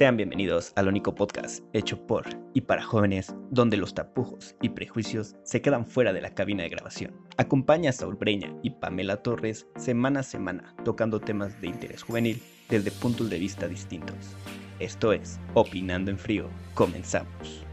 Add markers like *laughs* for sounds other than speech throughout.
Sean bienvenidos al único podcast hecho por y para jóvenes donde los tapujos y prejuicios se quedan fuera de la cabina de grabación. Acompaña a Saúl Breña y Pamela Torres semana a semana tocando temas de interés juvenil desde puntos de vista distintos. Esto es Opinando en Frío. Comenzamos.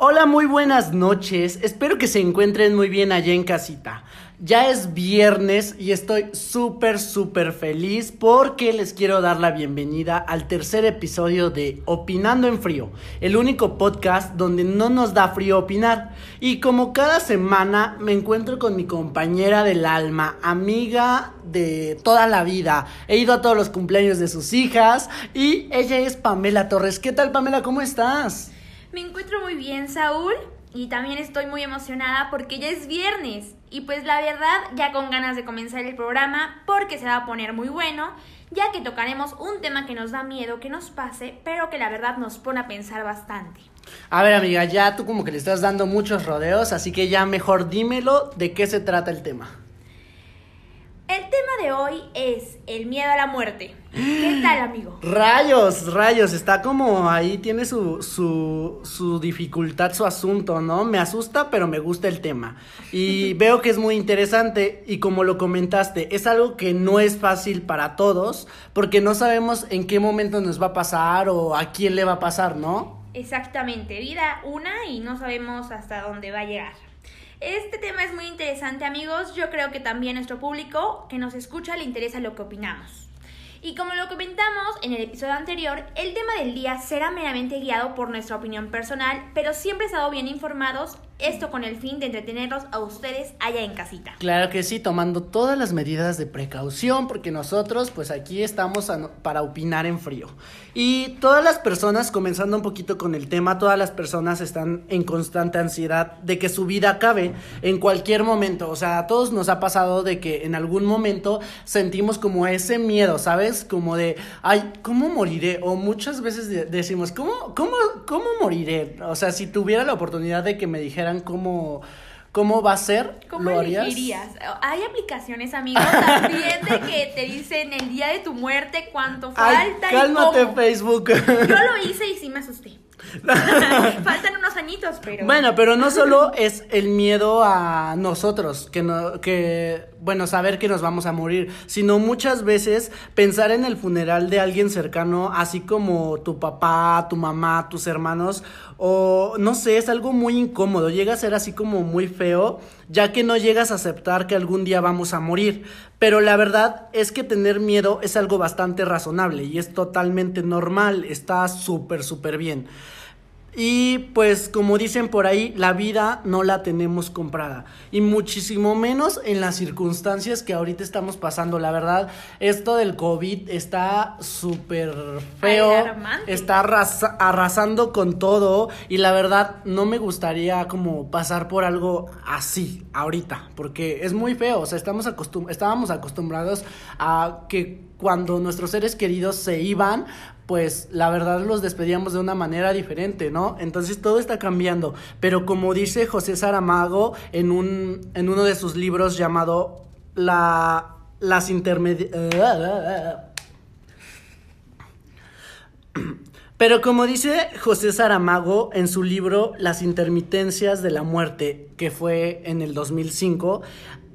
Hola, muy buenas noches. Espero que se encuentren muy bien allá en casita. Ya es viernes y estoy súper, súper feliz porque les quiero dar la bienvenida al tercer episodio de Opinando en Frío, el único podcast donde no nos da frío opinar. Y como cada semana me encuentro con mi compañera del alma, amiga de toda la vida. He ido a todos los cumpleaños de sus hijas y ella es Pamela Torres. ¿Qué tal Pamela? ¿Cómo estás? Me encuentro muy bien, Saúl, y también estoy muy emocionada porque ya es viernes. Y pues la verdad, ya con ganas de comenzar el programa porque se va a poner muy bueno, ya que tocaremos un tema que nos da miedo que nos pase, pero que la verdad nos pone a pensar bastante. A ver amiga, ya tú como que le estás dando muchos rodeos, así que ya mejor dímelo de qué se trata el tema. El tema de hoy es el miedo a la muerte. ¿Qué *gasps* tal, amigo? Rayos, rayos, está como ahí, tiene su, su, su dificultad, su asunto, ¿no? Me asusta, pero me gusta el tema. Y *laughs* veo que es muy interesante y como lo comentaste, es algo que no es fácil para todos porque no sabemos en qué momento nos va a pasar o a quién le va a pasar, ¿no? Exactamente, vida una y no sabemos hasta dónde va a llegar. Este tema es muy interesante amigos, yo creo que también a nuestro público que nos escucha le interesa lo que opinamos. Y como lo comentamos en el episodio anterior, el tema del día será meramente guiado por nuestra opinión personal, pero siempre estado bien informados esto con el fin de entretenerlos a ustedes allá en casita. Claro que sí, tomando todas las medidas de precaución, porque nosotros pues aquí estamos para opinar en frío. Y todas las personas, comenzando un poquito con el tema, todas las personas están en constante ansiedad de que su vida acabe en cualquier momento. O sea, a todos nos ha pasado de que en algún momento sentimos como ese miedo, ¿sabes? Como de, ay, ¿cómo moriré? O muchas veces decimos, ¿cómo, cómo, cómo moriré? O sea, si tuviera la oportunidad de que me dijera cómo, cómo va a ser, ¿Cómo ¿lo harías? Hay aplicaciones, amigos, también de que te dicen el día de tu muerte, cuánto *laughs* falta. cálmate, Facebook. Yo lo *laughs* hice y sí me asusté. *laughs* Faltan unos añitos, pero. Bueno, pero no solo es el miedo a nosotros, que, no, que, bueno, saber que nos vamos a morir, sino muchas veces pensar en el funeral de alguien cercano, así como tu papá, tu mamá, tus hermanos, o no sé, es algo muy incómodo, llega a ser así como muy feo, ya que no llegas a aceptar que algún día vamos a morir. Pero la verdad es que tener miedo es algo bastante razonable y es totalmente normal, está súper, súper bien. Y pues como dicen por ahí, la vida no la tenemos comprada. Y muchísimo menos en las circunstancias que ahorita estamos pasando. La verdad, esto del COVID está súper feo. Está arrasando con todo. Y la verdad, no me gustaría como pasar por algo así ahorita. Porque es muy feo. O sea, estamos acostum estábamos acostumbrados a que cuando nuestros seres queridos se iban, pues la verdad los despedíamos de una manera diferente, ¿no? Entonces todo está cambiando. Pero como dice José Saramago en, un, en uno de sus libros llamado La, Las Intermedias... Pero como dice José Saramago en su libro Las intermitencias de la muerte, que fue en el 2005,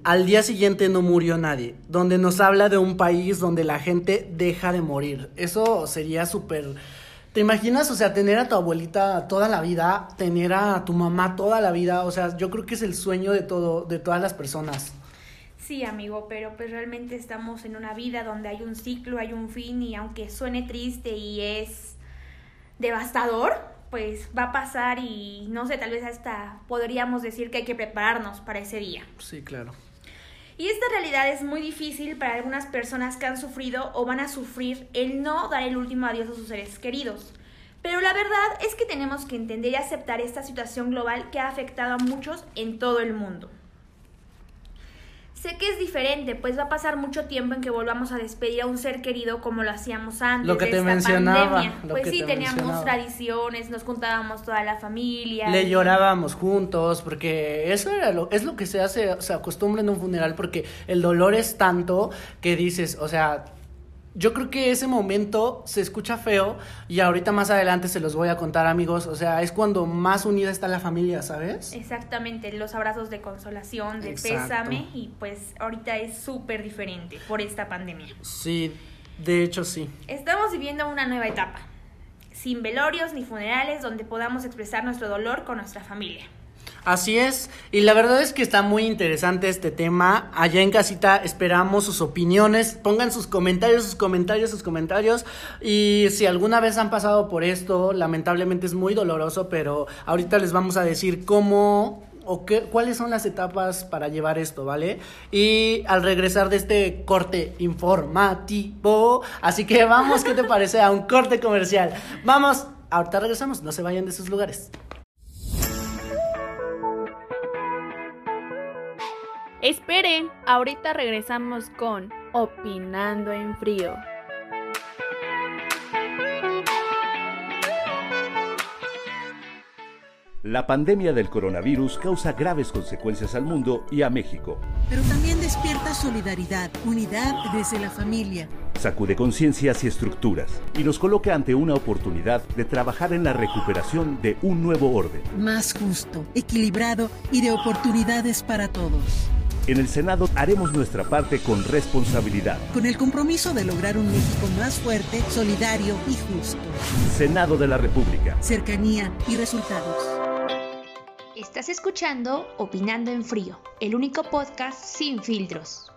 al día siguiente no murió nadie, donde nos habla de un país donde la gente deja de morir. Eso sería súper... ¿Te imaginas, o sea, tener a tu abuelita toda la vida, tener a tu mamá toda la vida? O sea, yo creo que es el sueño de todo, de todas las personas. Sí, amigo, pero pues realmente estamos en una vida donde hay un ciclo, hay un fin y aunque suene triste y es devastador, pues va a pasar y no sé, tal vez hasta podríamos decir que hay que prepararnos para ese día. Sí, claro. Y esta realidad es muy difícil para algunas personas que han sufrido o van a sufrir el no dar el último adiós a sus seres queridos. Pero la verdad es que tenemos que entender y aceptar esta situación global que ha afectado a muchos en todo el mundo. Sé que es diferente, pues va a pasar mucho tiempo en que volvamos a despedir a un ser querido como lo hacíamos antes Lo que de te esta mencionaba, pandemia. lo Pues que sí, te teníamos mencionaba. tradiciones, nos juntábamos toda la familia. Le y- llorábamos juntos, porque eso era lo, es lo que se hace, se acostumbra en un funeral, porque el dolor es tanto que dices, o sea, yo creo que ese momento se escucha feo y ahorita más adelante se los voy a contar amigos, o sea, es cuando más unida está la familia, ¿sabes? Exactamente, los abrazos de consolación, de Exacto. pésame y pues ahorita es súper diferente por esta pandemia. Sí, de hecho sí. Estamos viviendo una nueva etapa, sin velorios ni funerales donde podamos expresar nuestro dolor con nuestra familia. Así es, y la verdad es que está muy interesante este tema. Allá en casita esperamos sus opiniones, pongan sus comentarios, sus comentarios, sus comentarios. Y si alguna vez han pasado por esto, lamentablemente es muy doloroso, pero ahorita les vamos a decir cómo o qué, cuáles son las etapas para llevar esto, ¿vale? Y al regresar de este corte informativo, así que vamos, ¿qué te parece? A un corte comercial. Vamos, ahorita regresamos, no se vayan de sus lugares. Esperen, ahorita regresamos con Opinando en Frío. La pandemia del coronavirus causa graves consecuencias al mundo y a México. pero también despierta solidaridad, unidad desde la familia. Sacude conciencias y estructuras y nos coloca ante una oportunidad de trabajar en la recuperación de un nuevo orden. Más justo, equilibrado y de oportunidades para todos. En el Senado haremos nuestra parte con responsabilidad. Con el compromiso de lograr un México más fuerte, solidario y justo. Senado de la República. Cercanía y resultados. Estás escuchando Opinando en Frío, el único podcast sin filtros.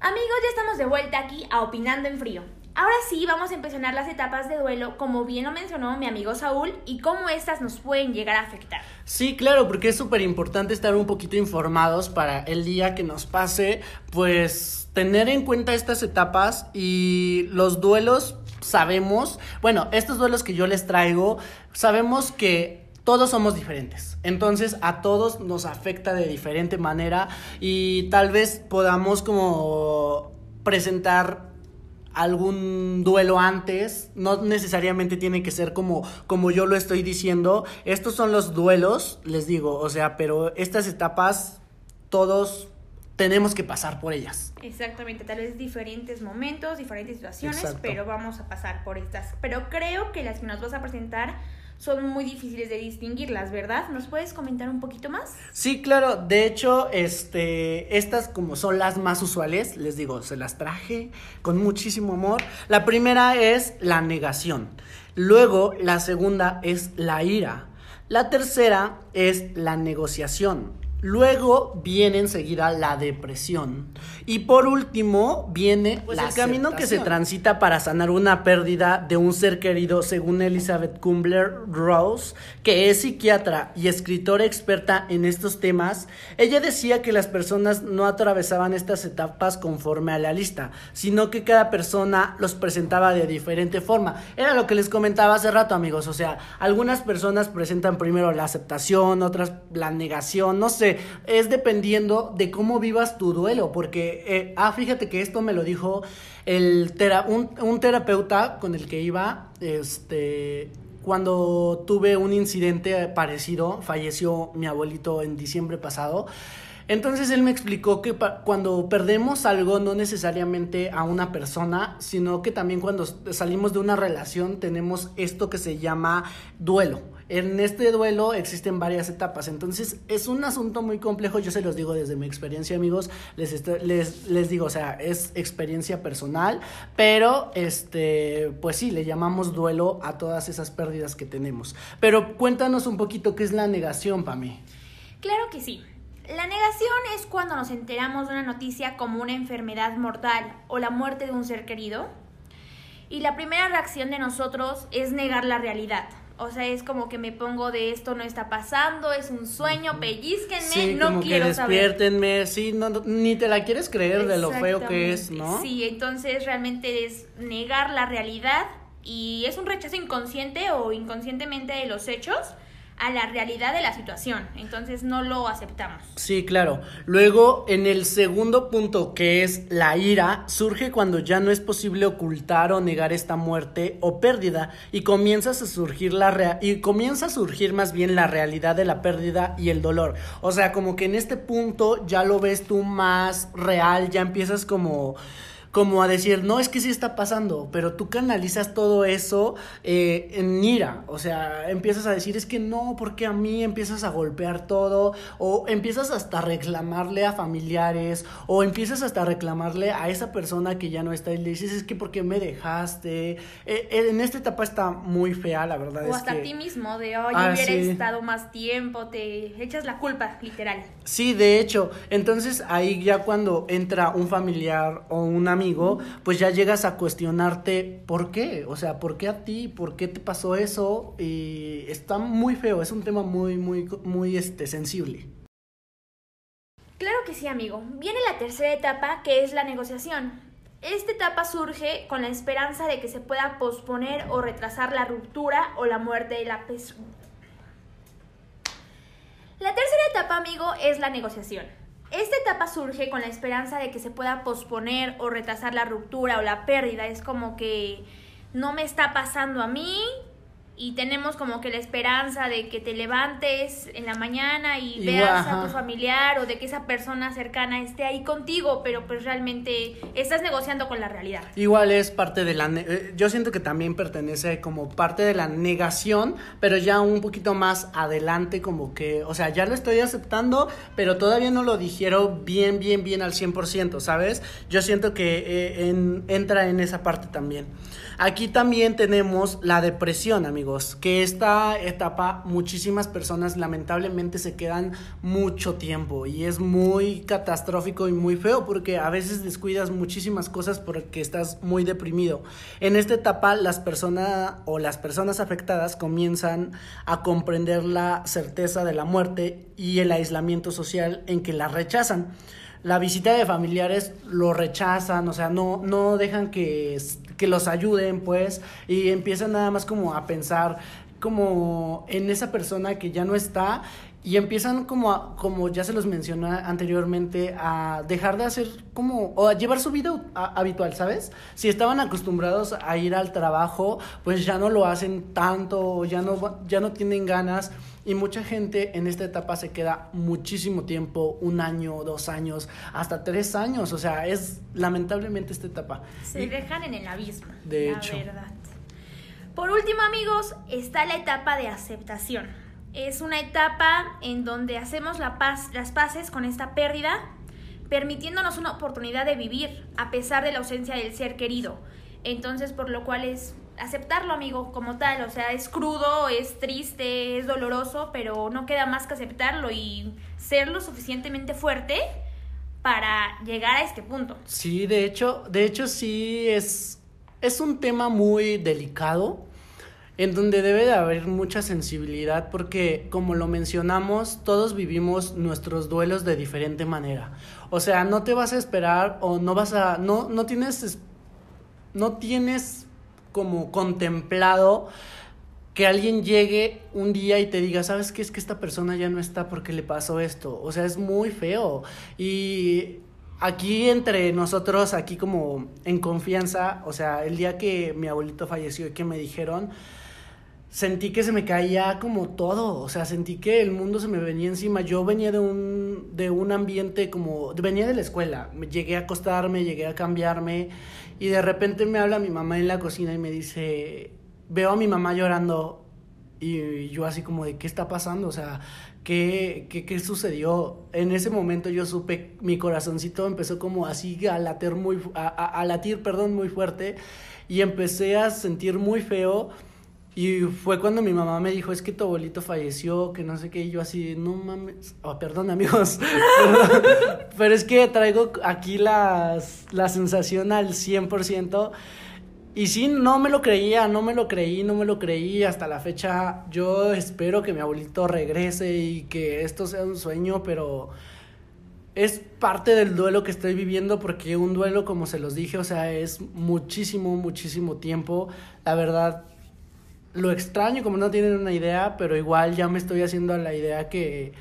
Amigos, ya estamos de vuelta aquí a Opinando en Frío. Ahora sí, vamos a empezar las etapas de duelo, como bien lo mencionó mi amigo Saúl, y cómo estas nos pueden llegar a afectar. Sí, claro, porque es súper importante estar un poquito informados para el día que nos pase, pues tener en cuenta estas etapas y los duelos sabemos, bueno, estos duelos que yo les traigo, sabemos que todos somos diferentes. Entonces a todos nos afecta de diferente manera y tal vez podamos como presentar algún duelo antes, no necesariamente tiene que ser como, como yo lo estoy diciendo. Estos son los duelos, les digo, o sea, pero estas etapas todos tenemos que pasar por ellas. Exactamente, tal vez diferentes momentos, diferentes situaciones, Exacto. pero vamos a pasar por estas. Pero creo que las que nos vas a presentar son muy difíciles de distinguirlas, ¿verdad? ¿Nos puedes comentar un poquito más? Sí, claro, de hecho, este, estas como son las más usuales, les digo, se las traje con muchísimo amor. La primera es la negación, luego la segunda es la ira, la tercera es la negociación, luego viene enseguida la depresión y por último viene Pues el el camino que se transita para sanar una pérdida de un ser querido según Elizabeth Kumbler-Rose, que es psiquiatra y escritora experta en estos temas. Ella decía que las personas no atravesaban estas etapas conforme a la lista, sino que cada persona los presentaba de diferente forma. Era lo que les comentaba hace rato, amigos, o sea, algunas personas presentan primero la aceptación, otras la negación, no sé, es dependiendo de cómo vivas tu duelo, porque, eh, ah, fíjate que esto me lo dijo un, un terapeuta con el que iba, este, cuando tuve un incidente parecido, falleció mi abuelito en diciembre pasado. Entonces él me explicó que cuando perdemos algo, no necesariamente a una persona, sino que también cuando salimos de una relación tenemos esto que se llama duelo. En este duelo existen varias etapas, entonces es un asunto muy complejo, yo se los digo desde mi experiencia amigos, les, les, les digo, o sea, es experiencia personal, pero este, pues sí, le llamamos duelo a todas esas pérdidas que tenemos. Pero cuéntanos un poquito qué es la negación, Pami. Claro que sí. La negación es cuando nos enteramos de una noticia como una enfermedad mortal o la muerte de un ser querido. Y la primera reacción de nosotros es negar la realidad. O sea, es como que me pongo de esto no está pasando, es un sueño, pellizquenme, Sí, no como quiero que saber. despiértenme, sí, no, no, ni te la quieres creer de lo feo que es. ¿no? Sí, entonces realmente es negar la realidad y es un rechazo inconsciente o inconscientemente de los hechos a la realidad de la situación. Entonces no lo aceptamos. Sí, claro. Luego, en el segundo punto, que es la ira, surge cuando ya no es posible ocultar o negar esta muerte o pérdida y comienzas a surgir la rea y comienza a surgir más bien la realidad de la pérdida y el dolor. O sea, como que en este punto ya lo ves tú más real, ya empiezas como como a decir, no, es que sí está pasando, pero tú canalizas todo eso eh, en ira, o sea, empiezas a decir, es que no, porque a mí empiezas a golpear todo, o empiezas hasta a reclamarle a familiares, o empiezas hasta a reclamarle a esa persona que ya no está y le dices, es que porque me dejaste, eh, eh, en esta etapa está muy fea, la verdad. O es hasta que... a ti mismo, de, oye, Ah, hubiera sí. estado más tiempo, te echas la culpa, literal. Sí, de hecho, entonces ahí ya cuando entra un familiar o un amigo, pues ya llegas a cuestionarte por qué, o sea, por qué a ti, por qué te pasó eso y está muy feo, es un tema muy, muy, muy este, sensible. Claro que sí, amigo. Viene la tercera etapa, que es la negociación. Esta etapa surge con la esperanza de que se pueda posponer o retrasar la ruptura o la muerte de la persona. La tercera etapa, amigo, es la negociación. Esta etapa surge con la esperanza de que se pueda posponer o retrasar la ruptura o la pérdida. Es como que no me está pasando a mí y tenemos como que la esperanza de que te levantes en la mañana y veas a tu familiar o de que esa persona cercana esté ahí contigo, pero pues realmente estás negociando con la realidad. Igual es parte de la... eh, Yo siento que también pertenece como parte de la negación, pero ya un poquito más adelante como que, o sea, ya lo estoy aceptando, pero todavía no lo dijeron bien, bien, bien al 100%, ¿sabes? Yo siento que eh, en- entra en esa parte también. Aquí también tenemos la depresión, amigos, que esta etapa muchísimas personas lamentablemente se quedan mucho tiempo y es muy catastrófico y muy feo porque a veces descuidas muchísimas cosas porque estás muy deprimido. En esta etapa las personas o las personas afectadas comienzan a comprender la certeza de la muerte y el aislamiento social en que la rechazan la visita de familiares lo rechazan, o sea, no, no dejan que, que los ayuden, pues, y empiezan nada más como a pensar como en esa persona que ya no está y empiezan como a- como ya se los mencioné anteriormente a dejar de hacer como o a llevar su vida a- habitual, ¿sabes? Si estaban acostumbrados a ir al trabajo, pues ya no lo hacen tanto, ya no ya no tienen ganas y mucha gente en esta etapa se queda muchísimo tiempo, un año, dos años, hasta tres años, o sea, es lamentablemente esta etapa. Se Y- dejan en el abismo. De la hecho. verdad. Por último, amigos, está la etapa de aceptación. Es una etapa en donde hacemos las paces con esta pérdida, permitiéndonos una oportunidad de vivir a pesar de la ausencia del ser querido. Entonces, por lo cual es aceptarlo, amigo, como tal. O sea, es crudo, es triste, es doloroso, pero no queda más que aceptarlo y ser lo suficientemente fuerte para llegar a este punto. Sí, de hecho, de hecho sí es, es un tema muy delicado en donde debe de haber mucha sensibilidad porque como lo mencionamos, todos vivimos nuestros duelos de diferente manera. O sea, no te vas a esperar o no vas a no no tienes es- no tienes como contemplado que alguien llegue un día y te diga, ¿sabes qué? Es que esta persona ya no está porque le pasó esto. O sea, es muy feo. Y aquí entre nosotros, aquí como en confianza, o sea, el día que mi abuelito falleció y que me dijeron, sentí que se me caía como todo, o sea, sentí que el mundo se me venía encima. Yo venía de un, de un ambiente como, venía de la escuela, llegué a acostarme, llegué a cambiarme y de repente me habla mi mamá en la cocina y me dice, veo a mi mamá llorando y yo así como de, ¿qué está pasando? O sea, ¿qué, qué, qué sucedió? En ese momento yo supe, mi corazoncito empezó como así a latir muy, a, a- a latir, perdón, muy fuerte y empecé a sentir muy feo. Y fue cuando mi mamá me dijo, es que tu abuelito falleció, que no sé qué, y yo así, no mames, oh, perdón amigos, *laughs* pero, es que traigo aquí las, la sensación al 100%, y sí, no me lo creía, no me lo creí, no me lo creí, hasta la fecha yo espero que mi abuelito regrese y que esto sea un sueño, pero es parte del duelo que estoy viviendo porque un duelo, como se los dije, o sea, es muchísimo, muchísimo tiempo. La verdad, lo extraño como no tienen una idea, pero igual ya me estoy haciendo a la idea que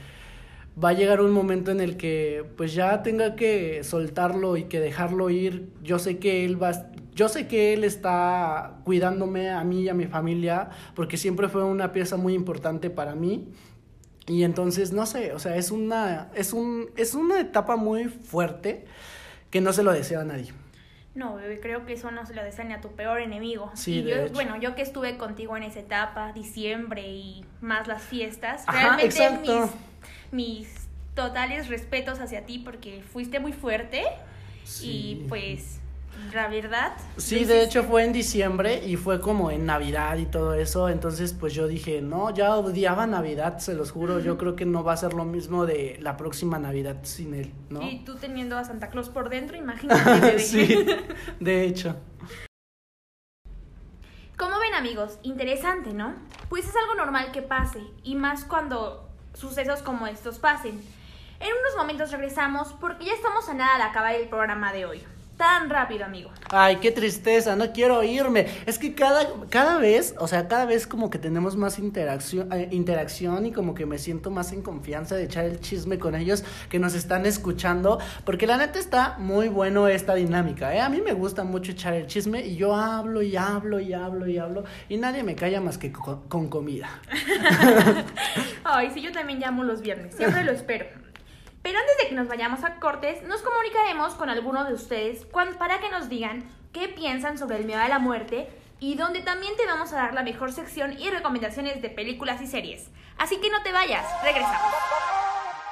va a llegar un momento en el que pues ya tenga que soltarlo y que dejarlo ir. Yo sé que él va yo sé que él está cuidándome a mí y a mi familia porque siempre fue una pieza muy importante para mí. Y entonces no sé, o sea, es una es un es una etapa muy fuerte que no se lo deseo a nadie. No, bebé, creo que eso no se lo desea ni a tu peor enemigo. Sí, y de yo, hecho. bueno, yo que estuve contigo en esa etapa, diciembre y más las fiestas, Ajá, realmente exacto. mis, mis totales respetos hacia ti porque fuiste muy fuerte Sí. y pues la verdad. Sí, de hecho fue en diciembre y fue como en Navidad y todo eso, entonces pues yo dije, no, ya odiaba Navidad, se los juro, yo creo que no va a ser lo mismo de la próxima Navidad sin él, ¿no? Y tú teniendo a Santa Claus por dentro, *laughs* imagínate, sí, de hecho. Como ven amigos, interesante, ¿no? Pues es algo normal que pase, y más cuando sucesos como estos pasen. En unos momentos regresamos porque ya estamos a nada de acabar el programa de hoy. Tan rápido, amigo. Ay, qué tristeza, no quiero irme. Es que cada, cada vez, o sea, cada vez como que tenemos más interacción, eh, interacción y como que me siento más en confianza de echar el chisme con ellos que nos están escuchando, porque la neta está muy bueno esta dinámica, ¿eh? A mí me gusta mucho echar el chisme y yo hablo y hablo y hablo y hablo y nadie me calla más que co- con comida. *laughs* Ay, sí, yo también llamo los viernes, siempre lo espero. Pero antes de que nos vayamos a cortes, nos comunicaremos con alguno de ustedes para que nos digan qué piensan sobre el miedo a la muerte y donde también te vamos a dar la mejor sección y recomendaciones de películas y series. Así que no te vayas, regresamos.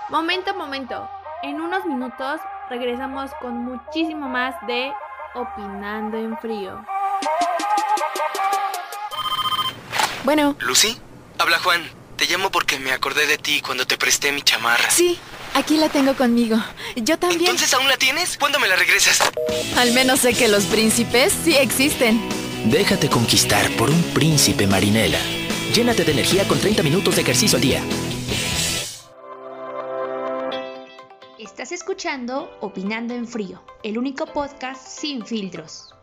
Momento, momento. En unos minutos regresamos con muchísimo más de Opinando en Frío. Bueno, ¿Lucy? Habla Juan. Te llamo porque me acordé de ti cuando te presté mi chamarra. sí, aquí la tengo conmigo. Yo también. ¿Entonces aún la tienes? ¿Cuándo me la regresas? Al menos sé que los príncipes sí existen. Déjate conquistar por un príncipe marinela. Llénate de energía con 30 minutos de ejercicio al día. Estás escuchando Opinando en Frío, el único podcast sin filtros.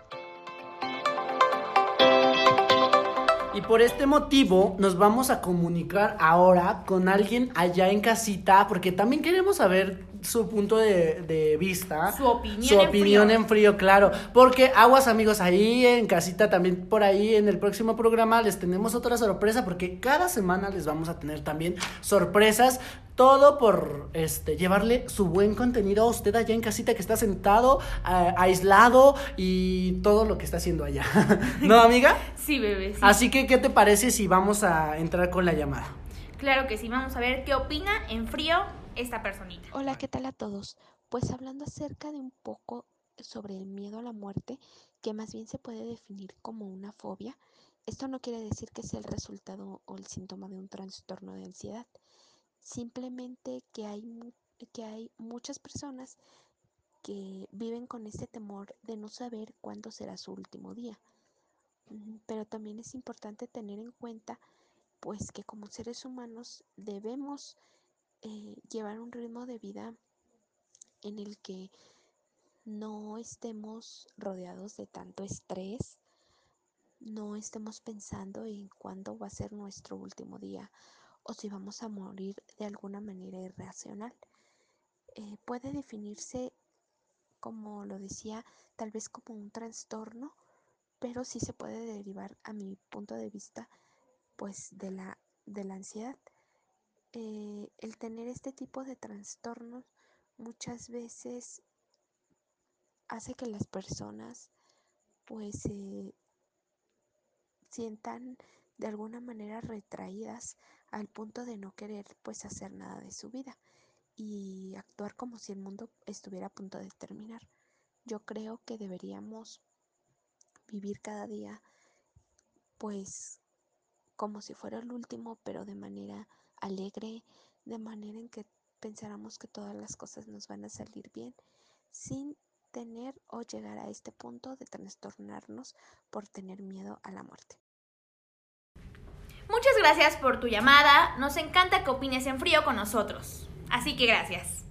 Y por este motivo nos vamos a comunicar ahora con alguien allá en casita, porque también queremos saber su punto de, de vista. Su opinión Su en opinión frío. en frío, claro. Porque aguas amigos, ahí en casita, también por ahí en el próximo programa les tenemos otra sorpresa, porque cada semana les vamos a tener también sorpresas. Todo por este llevarle su buen contenido a usted allá en casita que está sentado, a- aislado y todo lo que está haciendo allá. *laughs* ¿No, amiga? Sí, bebé, sí. Así que, ¿qué te parece si vamos a entrar con la llamada? Claro que sí, vamos a ver qué opina en frío esta personita. Hola, ¿qué tal a todos? Pues hablando acerca de un poco sobre el miedo a la muerte, que más bien se puede definir como una fobia, esto no quiere decir que sea el resultado o el síntoma de un trastorno de ansiedad, simplemente que hay, que hay muchas personas que viven con este temor de no saber cuándo será su último día. Pero también es importante tener en cuenta pues que como seres humanos debemos eh, llevar un ritmo de vida en el que no estemos rodeados de tanto estrés, no estemos pensando en cuándo va a ser nuestro último día o si vamos a morir de alguna manera irracional. Eh, puede definirse, como lo decía, tal vez como un trastorno, pero sí se puede derivar, a mi punto de vista, pues de la, de la ansiedad eh, el tener este tipo de trastornos muchas veces hace que las personas pues se sientan de alguna manera retraídas al punto de no querer pues hacer nada de su vida y actuar como si el mundo estuviera a punto de terminar. Yo creo que deberíamos vivir cada día pues como si fuera el último, pero de manera alegre, de manera en que pensáramos que todas las cosas nos van a salir bien, sin tener o llegar a este punto de trastornarnos por tener miedo a la muerte. Muchas gracias por tu llamada. Nos encanta que opines en frío con nosotros. Así que gracias.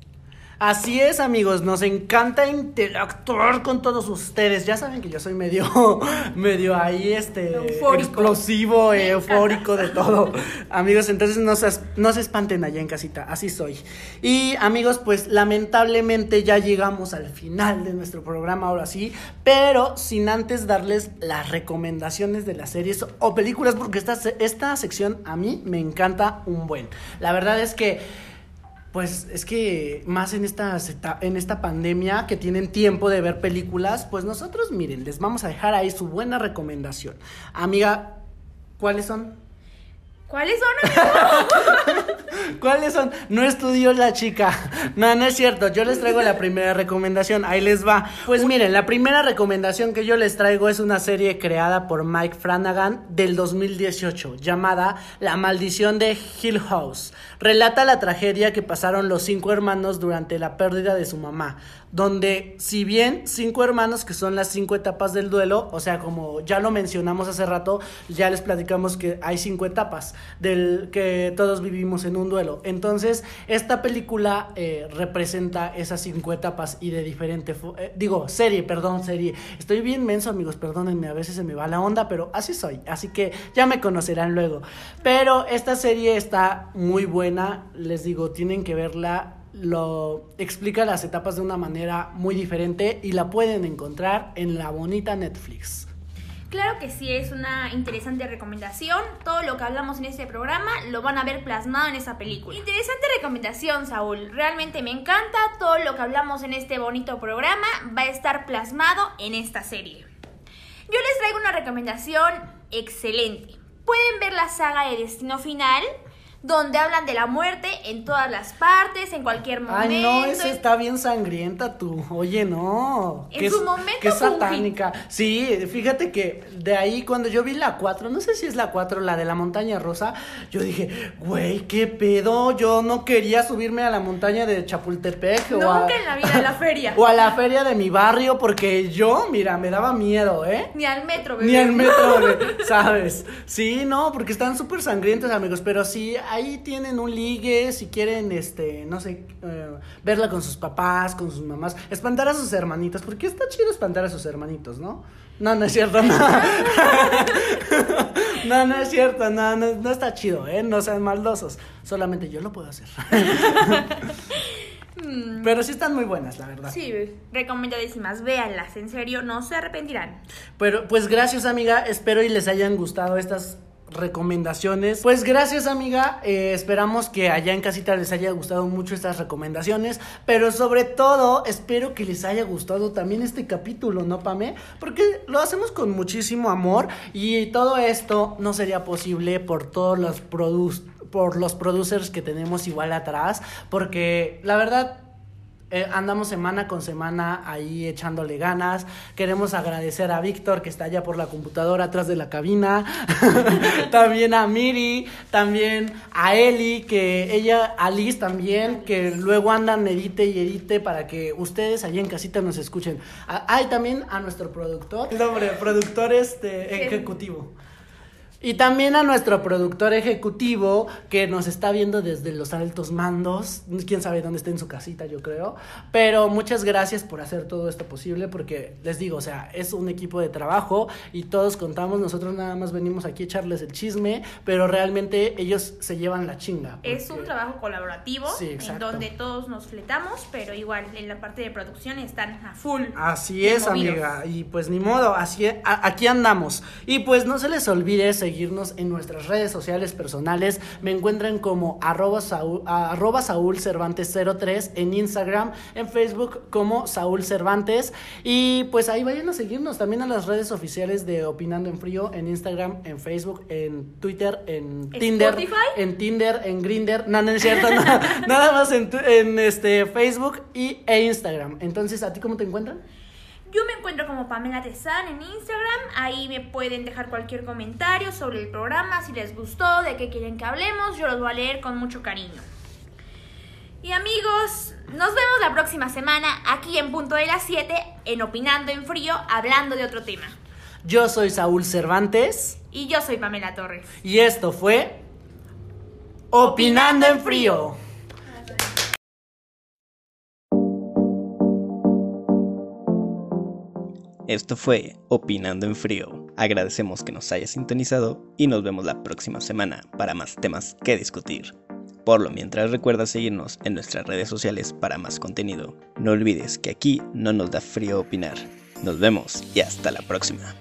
Así es, amigos, nos encanta interactuar con todos ustedes. Ya saben que yo soy medio, *laughs* medio ahí, este, explosivo, eufórico de todo. amigos, entonces no se, no se espanten allá en casita, así soy. Y amigos, pues lamentablemente ya llegamos al final de nuestro programa ahora sí, pero sin antes darles las recomendaciones de las series o películas, porque esta, esta sección a mí me encanta un buen. La verdad es que pues es que más en esta, en esta pandemia que tienen tiempo de ver películas, pues nosotros miren, les vamos a dejar ahí su buena recomendación. Amiga, ¿cuáles son? ¿Cuáles son? *laughs* ¿Cuáles son? No estudió la chica. No, no es cierto. Yo les traigo la primera recomendación. Ahí les va. Pues miren, la primera recomendación que yo les traigo es una serie creada por Mike Flanagan del 2018 llamada La maldición de Hill House. Relata la tragedia que pasaron los cinco hermanos durante la pérdida de su mamá donde si bien cinco hermanos, que son las cinco etapas del duelo, o sea, como ya lo mencionamos hace rato, ya les platicamos que hay cinco etapas del que todos vivimos en un duelo. Entonces, esta película eh, representa esas cinco etapas y de diferente, eh, digo, serie, perdón, serie. Estoy bien menso, amigos, perdónenme, a veces se me va la onda, pero así soy, así que ya me conocerán luego. Pero esta serie está muy buena, les digo, tienen que verla lo explica las etapas de una manera muy diferente y la pueden encontrar en la bonita Netflix. Claro que sí, es una interesante recomendación. Todo lo que hablamos en este programa lo van a ver plasmado en esa película. Interesante recomendación, Saúl. Realmente me encanta. Todo lo que hablamos en este bonito programa va a estar plasmado en esta serie. Yo les traigo una recomendación excelente. Pueden ver la saga de Destino Final donde hablan de la muerte en todas las partes, en cualquier momento. Ay, no, esa está bien sangrienta tú. Oye, no. En su momento. Qué satánica. Sí, fíjate que de ahí cuando yo vi la 4, no sé si es la 4, la de la montaña rosa, yo dije, güey, qué pedo. Yo no quería subirme a la montaña de Chapultepec. Nunca o a, en la vida, a la feria. *laughs* O a la feria de mi barrio, porque yo, mira, me daba miedo, ¿eh? Ni al metro, bebé. Ni al metro, *laughs* ¿sabes? Sí, no, porque están súper sangrientos, amigos, pero sí ahí tienen un ligue, si quieren, este, no sé, eh, verla con sus papás, con sus mamás, espantar a sus hermanitos, porque está chido espantar a sus hermanitos, ¿no? No, no es cierto, no. *laughs* no, no es cierto, no, no, está chido, ¿eh? No sean maldosos. Solamente yo lo puedo hacer. *laughs* Pero sí están muy buenas, la verdad. Sí, recomendadísimas. Véanlas, en serio, no se arrepentirán. Pero, pues gracias, amiga. Espero y les hayan gustado estas recomendaciones. Pues gracias amiga, eh, esperamos que allá en casita les haya gustado mucho estas recomendaciones, pero sobre todo espero que les haya gustado también este capítulo, ¿no, Pame? Porque lo hacemos con muchísimo amor y todo esto no sería posible por todos los por los producers que tenemos igual atrás, porque la verdad eh, andamos semana con semana ahí echándole ganas. Queremos agradecer a Víctor que está allá por la computadora atrás de la cabina. *laughs* también a Miri, también a Eli, que ella, a Liz también, que luego andan edite y edite para que ustedes allí en casita nos escuchen. Hay también a nuestro productor, el nombre, productor este, ejecutivo. Y también a nuestro productor ejecutivo que nos está viendo desde los altos mandos. Quién sabe dónde está en su casita, yo creo. Pero muchas gracias por hacer todo esto posible porque les digo, o sea, es un equipo de trabajo y todos contamos. Nosotros nada más venimos aquí a echarles el chisme, pero realmente ellos se llevan la chinga. Es un trabajo colaborativo en donde todos nos fletamos, pero igual en la parte de producción están a full. Así es, amiga. Y pues ni modo, así aquí andamos. Y pues no se les olvide seguir seguirnos en nuestras redes sociales personales. Me encuentran como arroba Saúl, Cervantes 03 en Instagram, en Facebook como Saúl Cervantes. Y pues ahí vayan a seguirnos también a las redes oficiales de Opinando en Frío, en Instagram, en Facebook, en Twitter, en Tinder. En Tinder, en Grinder. No, no es cierto, *laughs* nada, más en, en este Facebook y, e Instagram. Entonces, ¿a ti cómo te encuentran? Yo me encuentro como Pamela Tezán en Instagram. Ahí me pueden dejar cualquier comentario sobre el programa, si les gustó, de qué quieren que hablemos. Yo los voy a leer con mucho cariño. Y amigos, nos vemos la próxima semana aquí en Punto de las 7 en Opinando en Frío, hablando de otro tema. Yo soy Saúl Cervantes. Y yo soy Pamela Torres. Y esto fue Opinando, en Frío. Esto fue Opinando en Frío. Agradecemos que nos hayas sintonizado y nos vemos la próxima semana para más temas que discutir. Por lo mientras recuerda seguirnos en nuestras redes sociales para más contenido. No olvides que aquí no nos da frío opinar. Nos vemos y hasta la próxima.